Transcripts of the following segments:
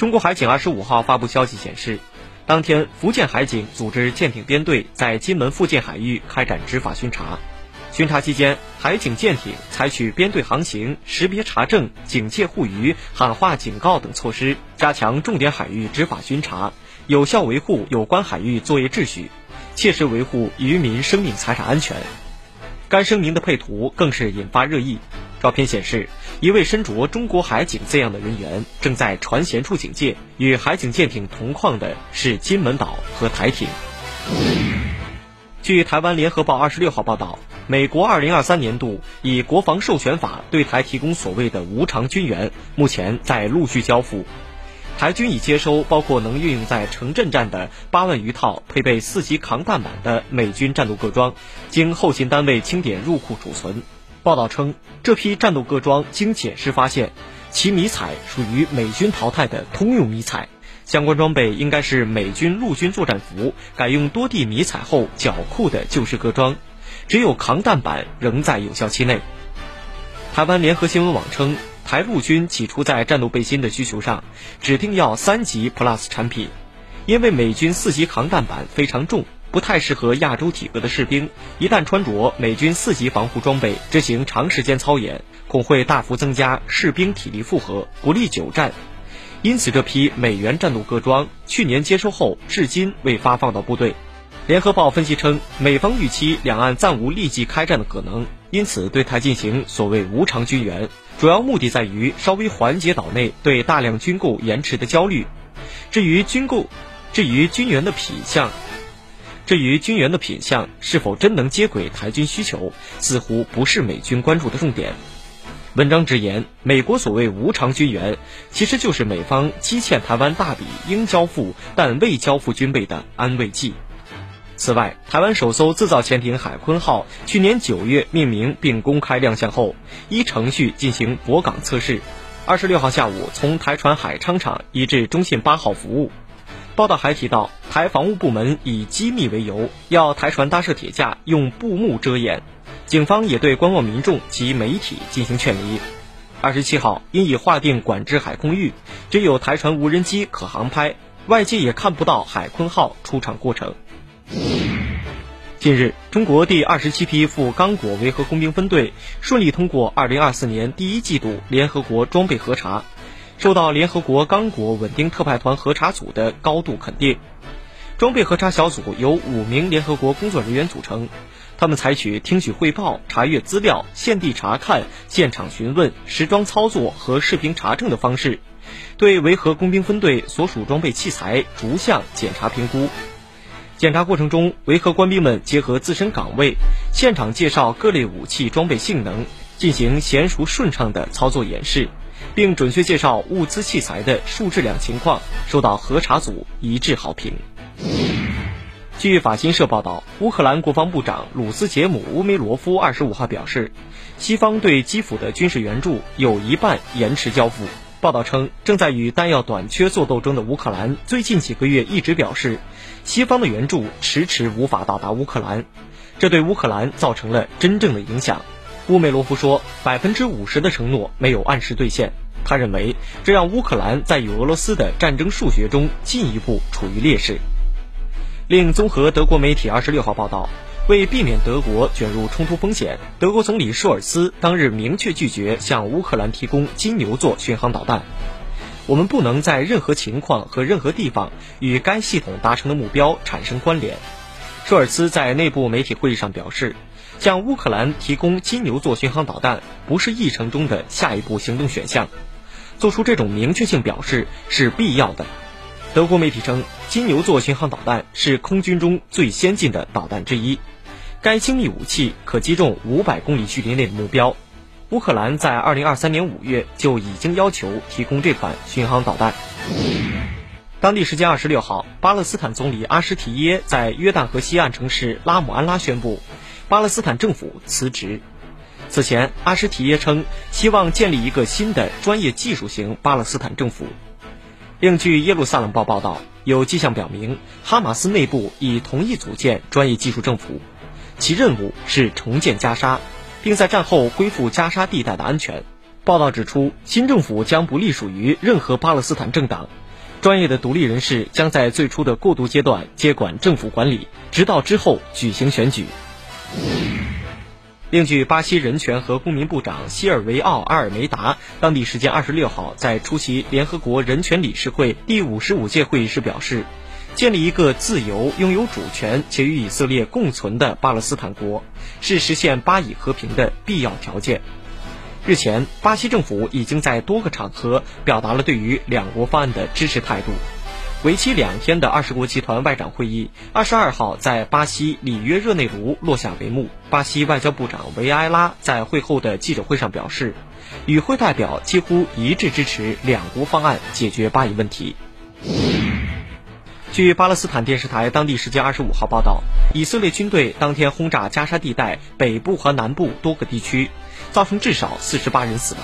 中国海警二十五号发布消息显示，当天福建海警组织舰艇编队在金门附近海域开展执法巡查。巡查期间，海警舰艇采取编队航行、识别查证、警戒护渔、喊话警告等措施，加强重点海域执法巡查，有效维护有关海域作业秩序，切实维护渔民生命财产安全。该声明的配图更是引发热议。照片显示，一位身着中国海警字样的人员正在船舷处警戒，与海警舰艇同框的是金门岛和台艇。据台湾联合报二十六号报道，美国二零二三年度以国防授权法对台提供所谓的无偿军援，目前在陆续交付。台军已接收包括能运用在城镇战的八万余套配备四级扛弹板的美军战斗各装，经后勤单位清点入库储存。报道称，这批战斗各装经检视发现，其迷彩属于美军淘汰的通用迷彩，相关装备应该是美军陆军作战服改用多地迷彩后缴库的旧式各装，只有扛弹板仍在有效期内。台湾联合新闻网称，台陆军起初在战斗背心的需求上指定要三级 Plus 产品，因为美军四级扛弹板非常重。不太适合亚洲体格的士兵，一旦穿着美军四级防护装备执行长时间操演，恐会大幅增加士兵体力负荷，不利久战。因此，这批美元战斗各装去年接收后，至今未发放到部队。联合报分析称，美方预期两岸暂无立即开战的可能，因此对台进行所谓无偿军援，主要目的在于稍微缓解岛内对大量军购延迟的焦虑。至于军购，至于军援的品项。至于军援的品相是否真能接轨台军需求，似乎不是美军关注的重点。文章直言，美国所谓无偿军援，其实就是美方积欠台湾大笔应交付但未交付军备的安慰剂。此外，台湾首艘自造潜艇“海鲲号”去年九月命名并公开亮相后，依程序进行驳港测试，二十六号下午从台船海昌厂移至中信八号服务。报道还提到，台防务部门以机密为由，要台船搭设铁架，用布幕遮掩。警方也对观望民众及媒体进行劝离。二十七号，因已划定管制海空域，只有台船无人机可航拍，外界也看不到海鲲号出场过程。近日，中国第二十七批赴刚果维和工兵分队顺利通过二零二四年第一季度联合国装备核查。受到联合国刚果稳定特派团核查组的高度肯定，装备核查小组由五名联合国工作人员组成，他们采取听取汇报、查阅资料、现地查看、现场询问、实装操作和视频查证的方式，对维和工兵分队所属装备器材逐项检查评估。检查过程中，维和官兵们结合自身岗位，现场介绍各类武器装备性能，进行娴熟顺畅的操作演示。并准确介绍物资器材的数质量情况，受到核查组一致好评。据法新社报道，乌克兰国防部长鲁斯杰姆乌梅罗夫二十五号表示，西方对基辅的军事援助有一半延迟交付。报道称，正在与弹药短缺作斗争的乌克兰，最近几个月一直表示，西方的援助迟迟无法到达乌克兰，这对乌克兰造成了真正的影响。乌梅罗夫说，百分之五十的承诺没有按时兑现。他认为，这让乌克兰在与俄罗斯的战争数学中进一步处于劣势。另，综合德国媒体二十六号报道，为避免德国卷入冲突风险，德国总理舒尔茨当日明确拒绝向乌克兰提供金牛座巡航导弹。我们不能在任何情况和任何地方与该系统达成的目标产生关联。舒尔茨在内部媒体会议上表示。向乌克兰提供金牛座巡航导弹不是议程中的下一步行动选项，做出这种明确性表示是必要的。德国媒体称，金牛座巡航导弹是空军中最先进的导弹之一，该精密武器可击中五百公里距离内的目标。乌克兰在2023年5月就已经要求提供这款巡航导弹。当地时间26号，巴勒斯坦总理阿什提耶在约旦河西岸城市拉姆安拉宣布，巴勒斯坦政府辞职。此前，阿什提耶称希望建立一个新的专业技术型巴勒斯坦政府。另据耶路撒冷报报道，有迹象表明，哈马斯内部已同意组建专业技术政府，其任务是重建加沙，并在战后恢复加沙地带的安全。报道指出，新政府将不隶属于任何巴勒斯坦政党，专业的独立人士将在最初的过渡阶段接管政府管理，直到之后举行选举。另据巴西人权和公民部长西尔维奥·阿尔梅达当地时间二十六号在出席联合国人权理事会第五十五届会议时表示，建立一个自由、拥有主权且与以色列共存的巴勒斯坦国，是实现巴以和平的必要条件。日前，巴西政府已经在多个场合表达了对于两国方案的支持态度。为期两天的二十国集团外长会议，二十二号在巴西里约热内卢落下帷幕。巴西外交部长维埃拉在会后的记者会上表示，与会代表几乎一致支持两国方案解决巴以问题。据巴勒斯坦电视台当地时间二十五号报道，以色列军队当天轰炸加沙地带北部和南部多个地区，造成至少四十八人死亡。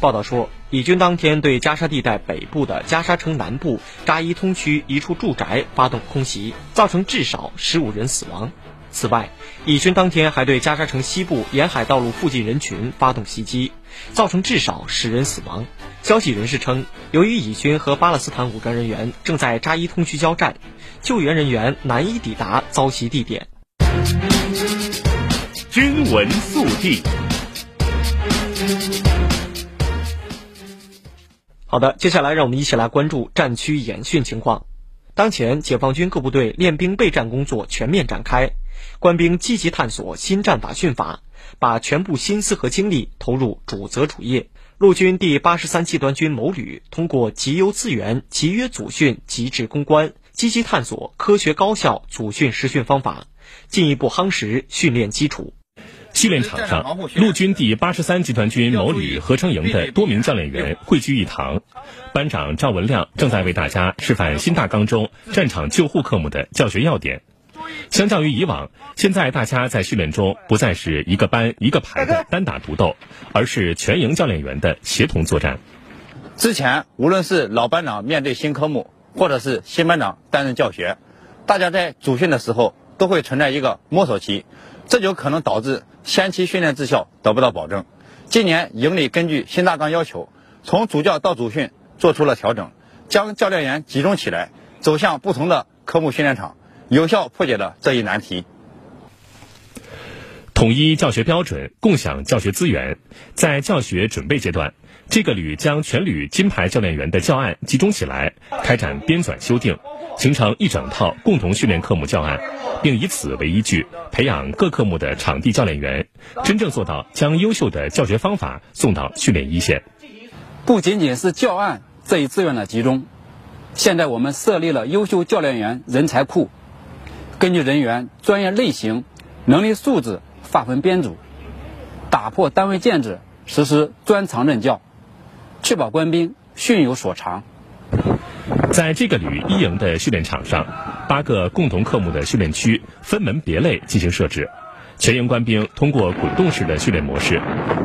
报道说，以军当天对加沙地带北部的加沙城南部扎伊通区一处住宅发动空袭，造成至少十五人死亡。此外，以军当天还对加沙城西部沿海道路附近人群发动袭击，造成至少十人死亡。消息人士称，由于以军和巴勒斯坦武装人员正在扎伊通区交战，救援人员难以抵达遭袭地点。军闻速递。好的，接下来让我们一起来关注战区演训情况。当前，解放军各部队练兵备战工作全面展开，官兵积极探索新战法训法，把全部心思和精力投入主责主业。陆军第八十三集团军某旅通过集优资源、集约组训、集智攻关，积极探索科学高效组训实训方法，进一步夯实训练基础。训练场上，陆军第八十三集团军某旅合成营的多名教练员汇聚一堂，班长赵文亮正在为大家示范新大纲中战场救护科目的教学要点。相较于以往，现在大家在训练中不再是一个班一个排的单打独斗，而是全营教练员的协同作战。之前无论是老班长面对新科目，或者是新班长担任教学，大家在组训的时候都会存在一个摸索期。这就可能导致先期训练质效得不到保证。今年营里根据新大纲要求，从主教到主训做出了调整，将教练员集中起来，走向不同的科目训练场，有效破解了这一难题。统一教学标准，共享教学资源。在教学准备阶段，这个旅将全旅金牌教练员的教案集中起来，开展编纂修订，形成一整套共同训练科目教案。并以此为依据，培养各科目的场地教练员，真正做到将优秀的教学方法送到训练一线。不仅仅是教案这一资源的集中，现在我们设立了优秀教练员人才库，根据人员专业类型、能力素质划分编组，打破单位建制，实施专长任教，确保官兵训有所长。在这个旅一营的训练场上，八个共同科目的训练区分门别类进行设置，全营官兵通过滚动式的训练模式，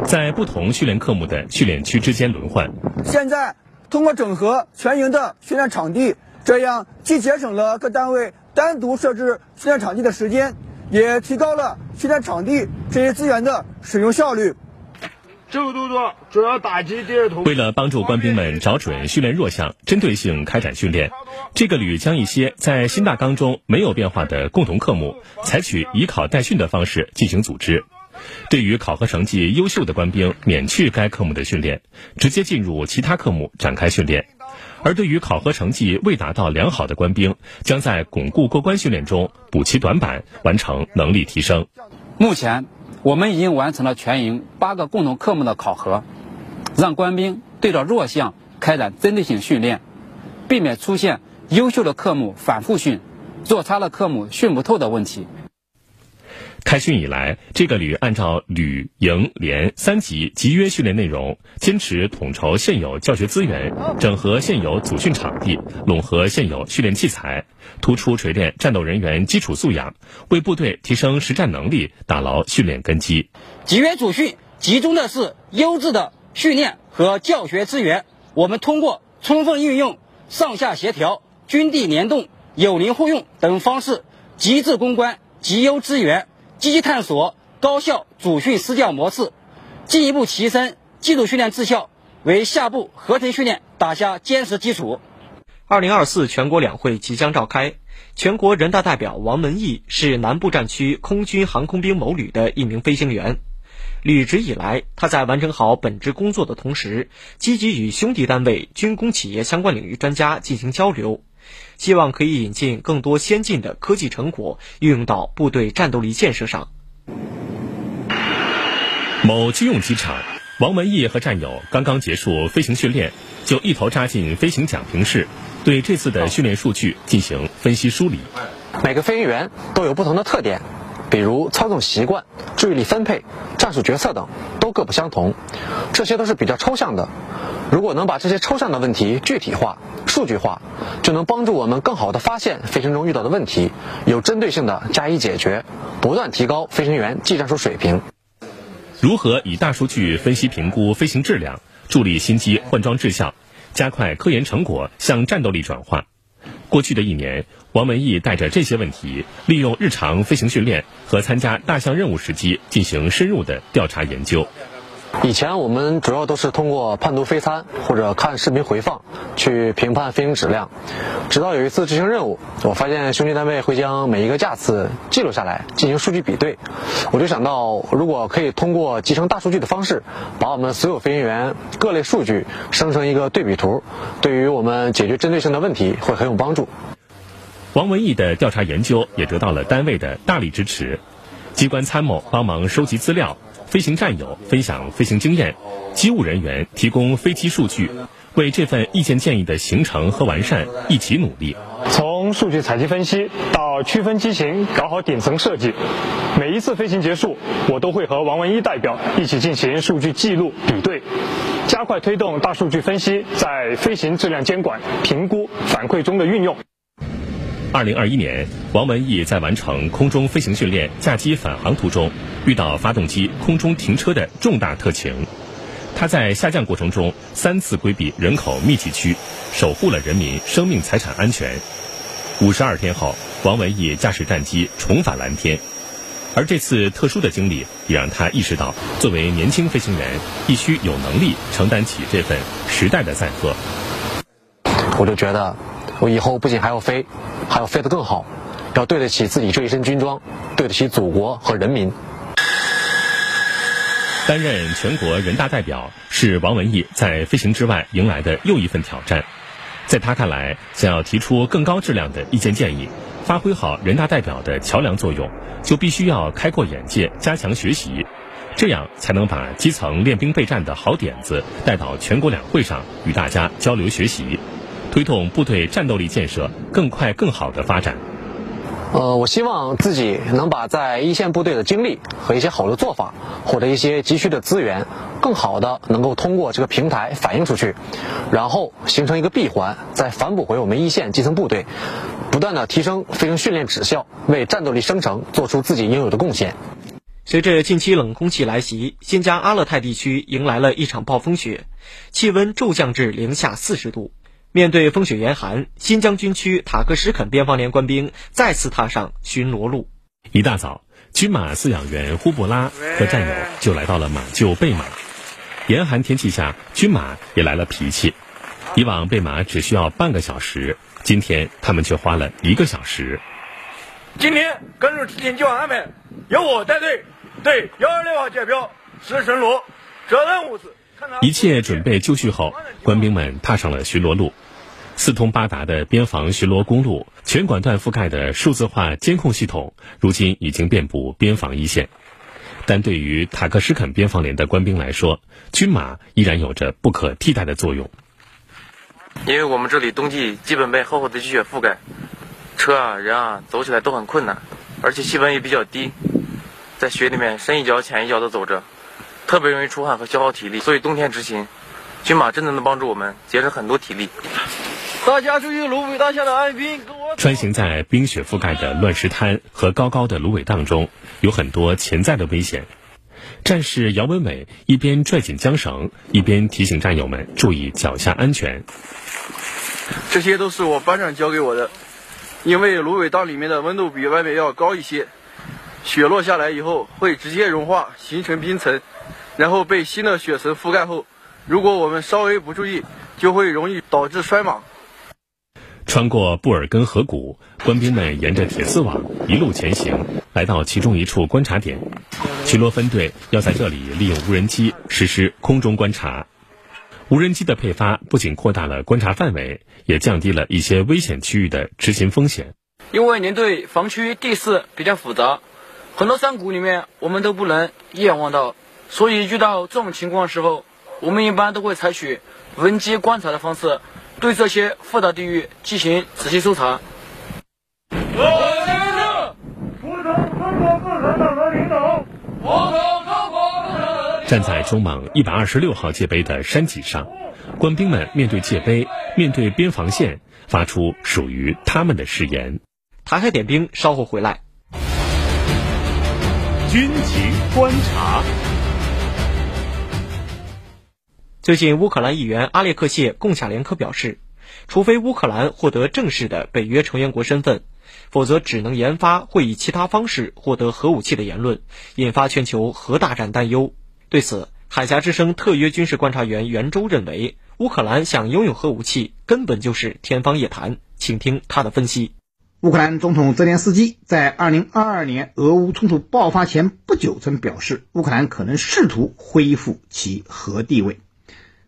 在不同训练科目的训练区之间轮换。现在通过整合全营的训练场地，这样既节省了各单位单独设置训练场地的时间，也提高了训练场地这些资源的使用效率。这个动作主要打击第二头。为了帮助官兵们找准训练弱项，针对性开展训练，这个旅将一些在新大纲中没有变化的共同科目，采取以考代训的方式进行组织。对于考核成绩优秀的官兵，免去该科目的训练，直接进入其他科目展开训练；而对于考核成绩未达到良好的官兵，将在巩固过关训练中补齐短板，完成能力提升。目前。我们已经完成了全营八个共同科目的考核，让官兵对照弱项开展针对性训练，避免出现优秀的科目反复训、做差的科目训不透的问题。开训以来，这个旅按照旅、营、连三级集约训练内容，坚持统筹现有教学资源，整合现有组训场地，拢合现有训练器材，突出锤炼战斗人员基础素养，为部队提升实战能力打牢训练根基。集约组训集中的是优质的训练和教学资源，我们通过充分运用上下协调、军地联动、友邻互用等方式，集智攻关、集优资源。积极探索高效主训施教模式，进一步提升基础训练质效，为下步合成训练打下坚实基础。二零二四全国两会即将召开，全国人大代表王文义是南部战区空军航空兵某旅的一名飞行员。履职以来，他在完成好本职工作的同时，积极与兄弟单位、军工企业相关领域专家进行交流。希望可以引进更多先进的科技成果，运用到部队战斗力建设上。某军用机场，王文义和战友刚刚结束飞行训练，就一头扎进飞行讲评室，对这次的训练数据进行分析梳理。每个飞行员都有不同的特点，比如操纵习惯、注意力分配、战术决策等，都各不相同。这些都是比较抽象的。如果能把这些抽象的问题具体化、数据化，就能帮助我们更好地发现飞行中遇到的问题，有针对性地加以解决，不断提高飞行员技战术水平。如何以大数据分析评估飞行质量，助力新机换装质效，加快科研成果向战斗力转化？过去的一年，王文义带着这些问题，利用日常飞行训练和参加大项任务时机进行深入的调查研究。以前我们主要都是通过判读飞参或者看视频回放去评判飞行质量，直到有一次执行任务，我发现兄弟单位会将每一个架次记录下来进行数据比对，我就想到如果可以通过集成大数据的方式，把我们所有飞行员各类数据生成一个对比图，对于我们解决针对性的问题会很有帮助。王文义的调查研究也得到了单位的大力支持，机关参谋帮忙收集资料。飞行战友分享飞行经验，机务人员提供飞机数据，为这份意见建议的形成和完善一起努力。从数据采集分析到区分机型，搞好顶层设计，每一次飞行结束，我都会和王文一代表一起进行数据记录比对，加快推动大数据分析在飞行质量监管、评估、反馈中的运用。二零二一年，王文义在完成空中飞行训练驾机返航途中，遇到发动机空中停车的重大特情。他在下降过程中三次规避人口密集区，守护了人民生命财产安全。五十二天后，王文义驾驶战机重返蓝天。而这次特殊的经历，也让他意识到，作为年轻飞行员，必须有能力承担起这份时代的载荷。我就觉得。我以后不仅还要飞，还要飞得更好，要对得起自己这一身军装，对得起祖国和人民。担任全国人大代表是王文义在飞行之外迎来的又一份挑战。在他看来，想要提出更高质量的意见建议，发挥好人大代表的桥梁作用，就必须要开阔眼界，加强学习，这样才能把基层练兵备战的好点子带到全国两会上与大家交流学习。推动部队战斗力建设更快更好的发展。呃，我希望自己能把在一线部队的经历和一些好的做法，或者一些急需的资源，更好的能够通过这个平台反映出去，然后形成一个闭环，再反哺回我们一线基层部队，不断的提升飞行训练质效，为战斗力生成做出自己应有的贡献。随着近期冷空气来袭，新疆阿勒泰地区迎来了一场暴风雪，气温骤降至零下四十度。面对风雪严寒，新疆军区塔克什肯边防连官兵再次踏上巡逻路。一大早，军马饲养员呼布拉和战友就来到了马厩备马。严寒天气下，军马也来了脾气。以往备马只需要半个小时，今天他们却花了一个小时。今天根据提前计划安排，由我带队对幺二六号界标实施巡逻，主要任务是。一切准备就绪后，官兵们踏上了巡逻路。四通八达的边防巡逻公路，全管段覆盖的数字化监控系统，如今已经遍布边防一线。但对于塔克什肯边防连的官兵来说，军马依然有着不可替代的作用。因为我们这里冬季基本被厚厚的积雪覆盖，车啊人啊走起来都很困难，而且气温也比较低。在雪里面深一脚浅一脚的走着，特别容易出汗和消耗体力，所以冬天执勤，军马真的能帮助我们节省很多体力。大家注意芦苇荡下的爱兵。穿行在冰雪覆盖的乱石滩和高高的芦苇荡中，有很多潜在的危险。战士姚文伟一边拽紧缰绳，一边提醒战友们注意脚下安全。这些都是我班长教给我的，因为芦苇荡里面的温度比外面要高一些，雪落下来以后会直接融化形成冰层，然后被新的雪层覆盖后，如果我们稍微不注意，就会容易导致摔马。穿过布尔根河谷，官兵们沿着铁丝网一路前行，来到其中一处观察点。巡逻分队要在这里利用无人机实施空中观察。无人机的配发不仅扩大了观察范围，也降低了一些危险区域的执勤风险。因为您对防区地势比较复杂，很多山谷里面我们都不能一眼望到，所以遇到这种情况的时候，我们一般都会采取无人机观察的方式。对这些复杂地域进行仔细搜查。站在中邙一百二十六号界碑的山脊上，官兵们面对界碑，面对边防线，发出属于他们的誓言。台海点兵，稍后回来。军情观察。最近，乌克兰议员阿列克谢·贡恰连科表示，除非乌克兰获得正式的北约成员国身份，否则只能研发会以其他方式获得核武器的言论，引发全球核大战担忧。对此，海峡之声特约军事观察员袁周认为，乌克兰想拥有核武器根本就是天方夜谭。请听他的分析。乌克兰总统泽连斯基在2022年俄乌冲突爆发前不久曾表示，乌克兰可能试图恢复其核地位。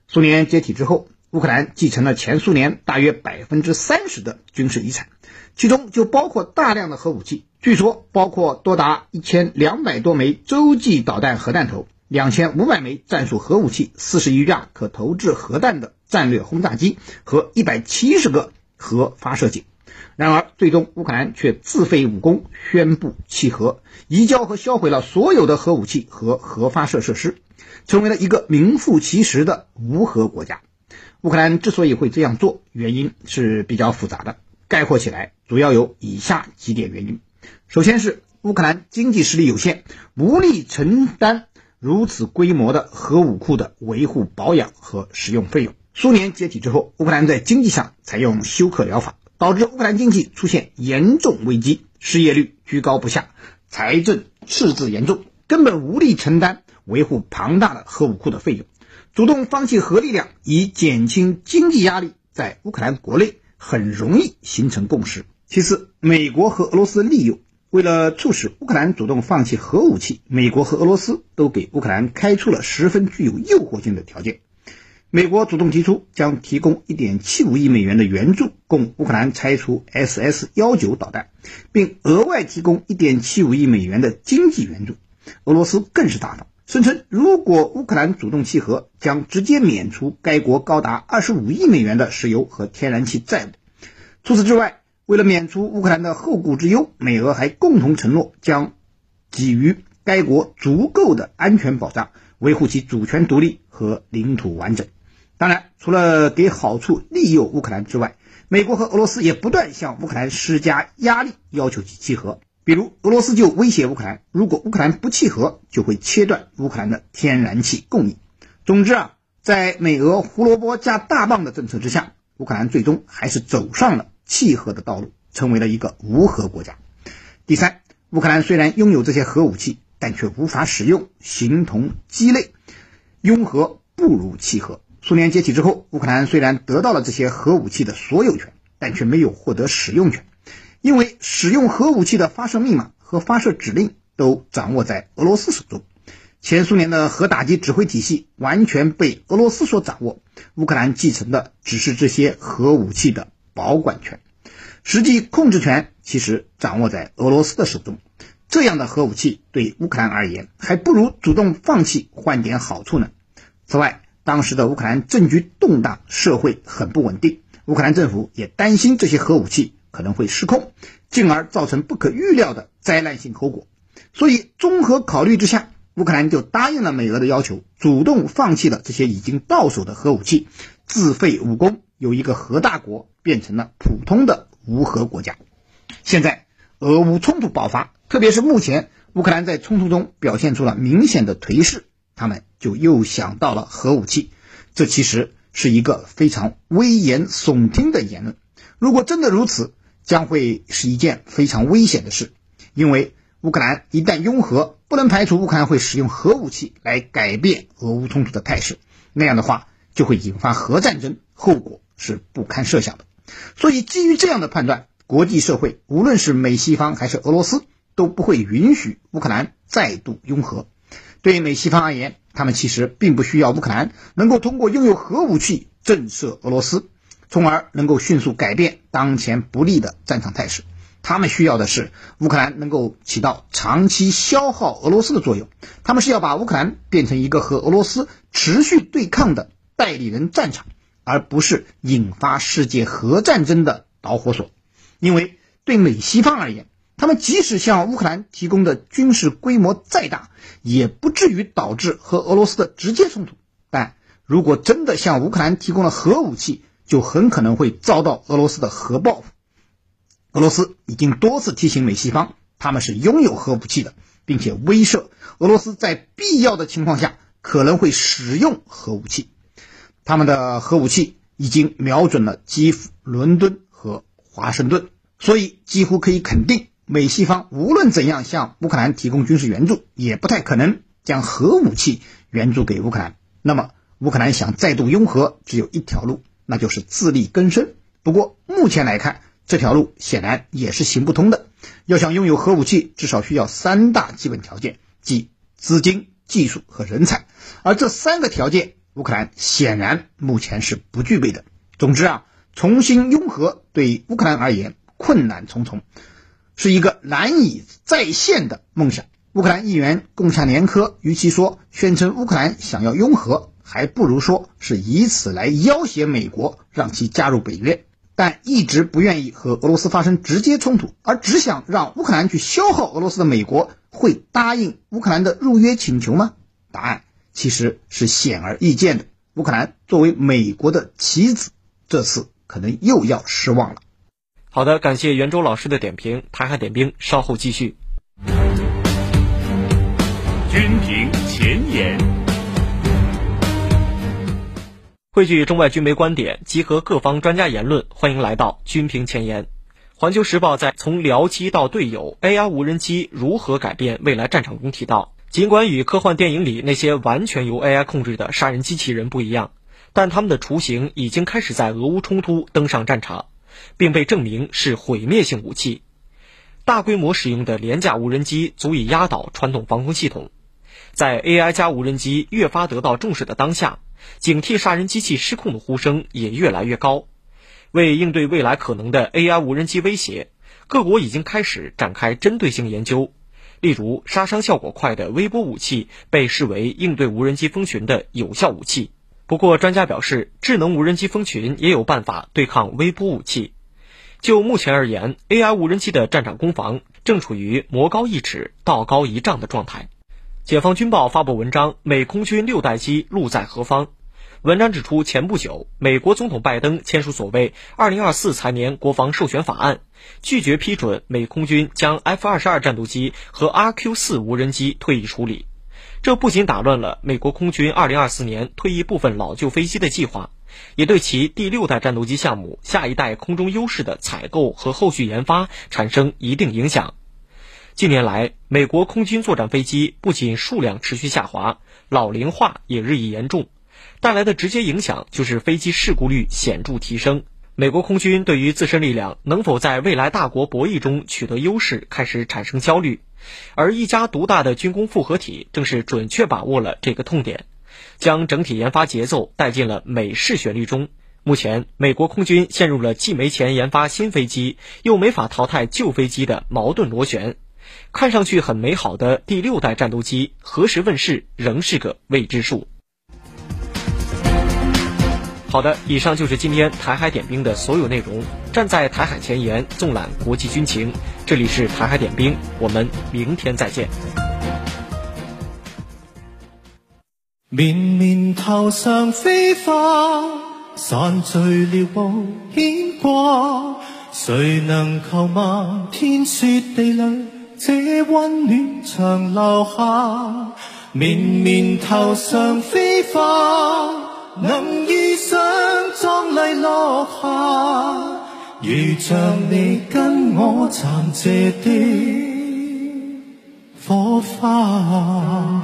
苏联解体之后，乌克兰继承了前苏联大约百分之三十的军事遗产，其中就包括大量的核武器，据说包括多达一千两百多枚洲际导弹核弹头、两千五百枚战术核武器、四十余架可投掷核弹的战略轰炸机和一百七十个核发射井。然而，最终乌克兰却自废武功，宣布弃核，移交和销毁了所有的核武器和核发射设施。成为了一个名副其实的无核国家。乌克兰之所以会这样做，原因是比较复杂的，概括起来主要有以下几点原因：首先是乌克兰经济实力有限，无力承担如此规模的核武库的维护、保养和使用费用。苏联解体之后，乌克兰在经济上采用休克疗法，导致乌克兰经济出现严重危机，失业率居高不下，财政赤字严重，根本无力承担。维护庞大的核武库的费用，主动放弃核力量以减轻经济压力，在乌克兰国内很容易形成共识。其次，美国和俄罗斯利诱，为了促使乌克兰主动放弃核武器，美国和俄罗斯都给乌克兰开出了十分具有诱惑性的条件。美国主动提出将提供1.75亿美元的援助，供乌克兰拆除 SS-19 导弹，并额外提供1.75亿美元的经济援助。俄罗斯更是大方。声称，如果乌克兰主动契合，将直接免除该国高达二十五亿美元的石油和天然气债务。除此之外，为了免除乌克兰的后顾之忧，美俄还共同承诺将给予该国足够的安全保障，维护其主权独立和领土完整。当然，除了给好处利诱乌克兰之外，美国和俄罗斯也不断向乌克兰施加压力，要求其弃核。比如，俄罗斯就威胁乌克兰，如果乌克兰不弃核，就会切断乌克兰的天然气供应。总之啊，在美俄胡萝卜加大棒的政策之下，乌克兰最终还是走上了弃核的道路，成为了一个无核国家。第三，乌克兰虽然拥有这些核武器，但却无法使用，形同鸡肋。拥核不如弃核。苏联解体之后，乌克兰虽然得到了这些核武器的所有权，但却没有获得使用权。因为使用核武器的发射密码和发射指令都掌握在俄罗斯手中，前苏联的核打击指挥体系完全被俄罗斯所掌握，乌克兰继承的只是这些核武器的保管权，实际控制权其实掌握在俄罗斯的手中。这样的核武器对乌克兰而言，还不如主动放弃换点好处呢。此外，当时的乌克兰政局动荡，社会很不稳定，乌克兰政府也担心这些核武器。可能会失控，进而造成不可预料的灾难性后果。所以综合考虑之下，乌克兰就答应了美俄的要求，主动放弃了这些已经到手的核武器，自废武功，由一个核大国变成了普通的无核国家。现在俄乌冲突爆发，特别是目前乌克兰在冲突中表现出了明显的颓势，他们就又想到了核武器。这其实是一个非常危言耸听的言论。如果真的如此，将会是一件非常危险的事，因为乌克兰一旦拥核，不能排除乌克兰会使用核武器来改变俄乌冲突的态势。那样的话，就会引发核战争，后果是不堪设想的。所以，基于这样的判断，国际社会无论是美西方还是俄罗斯，都不会允许乌克兰再度拥核。对于美西方而言，他们其实并不需要乌克兰能够通过拥有核武器震慑俄罗斯，从而能够迅速改变当前不利的战场态势。他们需要的是乌克兰能够起到长期消耗俄罗斯的作用。他们是要把乌克兰变成一个和俄罗斯持续对抗的代理人战场，而不是引发世界核战争的导火索。因为对美西方而言，他们即使向乌克兰提供的军事规模再大，也不至于导致和俄罗斯的直接冲突。但如果真的向乌克兰提供了核武器，就很可能会遭到俄罗斯的核报复。俄罗斯已经多次提醒美西方，他们是拥有核武器的，并且威慑俄罗斯在必要的情况下可能会使用核武器。他们的核武器已经瞄准了基辅、伦敦和华盛顿，所以几乎可以肯定，美西方无论怎样向乌克兰提供军事援助，也不太可能将核武器援助给乌克兰。那么，乌克兰想再度拥核，只有一条路，那就是自力更生。不过，目前来看，这条路显然也是行不通的。要想拥有核武器，至少需要三大基本条件，即资金、技术和人才。而这三个条件，乌克兰显然目前是不具备的。总之啊，重新拥核对乌克兰而言困难重重，是一个难以再现的梦想。乌克兰议员贡恰年科与其说宣称乌克兰想要拥核，还不如说是以此来要挟美国，让其加入北约。但一直不愿意和俄罗斯发生直接冲突，而只想让乌克兰去消耗俄罗斯的美国，会答应乌克兰的入约请求吗？答案其实是显而易见的。乌克兰作为美国的棋子，这次可能又要失望了。好的，感谢袁周老师的点评。台海点兵稍后继续。军评前沿。汇聚中外军媒观点，集合各方专家言论，欢迎来到军评前沿。环球时报在从僚机到队友，AI 无人机如何改变未来战场中提到，尽管与科幻电影里那些完全由 AI 控制的杀人机器人不一样，但他们的雏形已经开始在俄乌冲突登上战场，并被证明是毁灭性武器。大规模使用的廉价无人机足以压倒传统防空系统。在 AI 加无人机越发得到重视的当下。警惕杀人机器失控的呼声也越来越高。为应对未来可能的 AI 无人机威胁，各国已经开始展开针对性研究。例如，杀伤效果快的微波武器被视为应对无人机蜂群的有效武器。不过，专家表示，智能无人机蜂群也有办法对抗微波武器。就目前而言，AI 无人机的战场攻防正处于魔高一尺，道高一丈的状态。解放军报发布文章：美空军六代机路在何方？文章指出，前不久，美国总统拜登签署所谓“二零二四财年国防授权法案”，拒绝批准美空军将 F 二十二战斗机和 RQ 四无人机退役处理。这不仅打乱了美国空军二零二四年退役部分老旧飞机的计划，也对其第六代战斗机项目下一代空中优势的采购和后续研发产生一定影响。近年来，美国空军作战飞机不仅数量持续下滑，老龄化也日益严重，带来的直接影响就是飞机事故率显著提升。美国空军对于自身力量能否在未来大国博弈中取得优势开始产生焦虑，而一家独大的军工复合体正是准确把握了这个痛点，将整体研发节奏带进了美式旋律中。目前，美国空军陷入了既没钱研发新飞机，又没法淘汰旧飞机的矛盾螺旋。看上去很美好的第六代战斗机何时问世，仍是个未知数。好的，以上就是今天台海点兵的所有内容。站在台海前沿，纵览国际军情。这里是台海点兵，我们明天再见。绵绵头上飞花，散聚了无牵挂。谁能求吗？天雪地凉，这温暖长留下。绵绵头上飞花，能遇上壮丽落霞，如像你跟我残借的火花。